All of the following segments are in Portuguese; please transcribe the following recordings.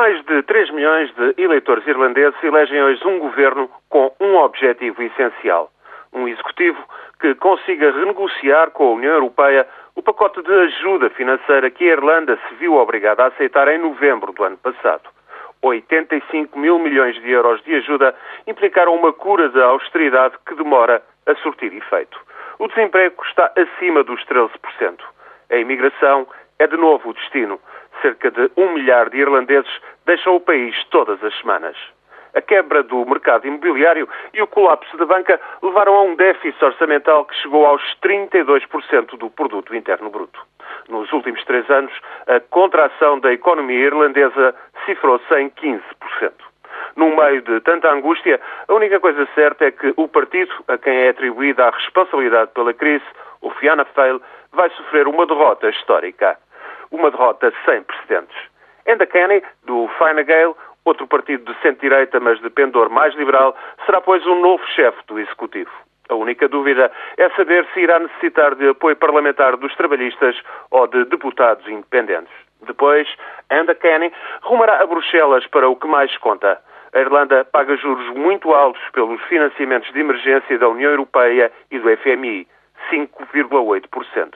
Mais de 3 milhões de eleitores irlandeses elegem hoje um governo com um objetivo essencial. Um executivo que consiga renegociar com a União Europeia o pacote de ajuda financeira que a Irlanda se viu obrigada a aceitar em novembro do ano passado. 85 mil milhões de euros de ajuda implicaram uma cura da austeridade que demora a surtir efeito. O desemprego está acima dos 13%. A imigração é de novo o destino. Cerca de um milhar de irlandeses deixam o país todas as semanas. A quebra do mercado imobiliário e o colapso da banca levaram a um déficit orçamental que chegou aos 32% do produto interno bruto. Nos últimos três anos, a contração da economia irlandesa cifrou-se em 15%. No meio de tanta angústia, a única coisa certa é que o partido a quem é atribuída a responsabilidade pela crise, o Fianna Fáil, vai sofrer uma derrota histórica uma derrota sem precedentes. Enda Kenny, do Fine Gael, outro partido de centro-direita, mas de pendor mais liberal, será, pois, um novo chefe do Executivo. A única dúvida é saber se irá necessitar de apoio parlamentar dos trabalhistas ou de deputados independentes. Depois, Enda Kenny rumará a Bruxelas para o que mais conta. A Irlanda paga juros muito altos pelos financiamentos de emergência da União Europeia e do FMI, 5,8%.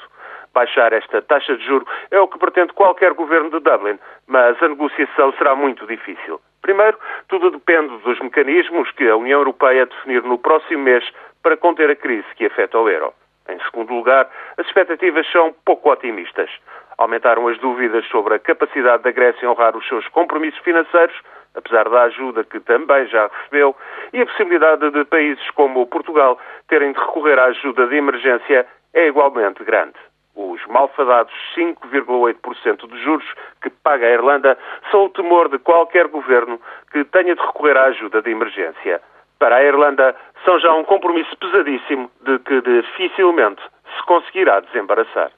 Baixar esta taxa de juro é o que pretende qualquer governo de Dublin, mas a negociação será muito difícil. Primeiro, tudo depende dos mecanismos que a União Europeia definir no próximo mês para conter a crise que afeta o euro. Em segundo lugar, as expectativas são pouco otimistas. Aumentaram as dúvidas sobre a capacidade da Grécia honrar os seus compromissos financeiros, apesar da ajuda que também já recebeu, e a possibilidade de países como Portugal terem de recorrer à ajuda de emergência é igualmente grande. Os malfadados 5,8% de juros que paga a Irlanda são o temor de qualquer governo que tenha de recorrer à ajuda de emergência. Para a Irlanda, são já um compromisso pesadíssimo de que dificilmente se conseguirá desembaraçar.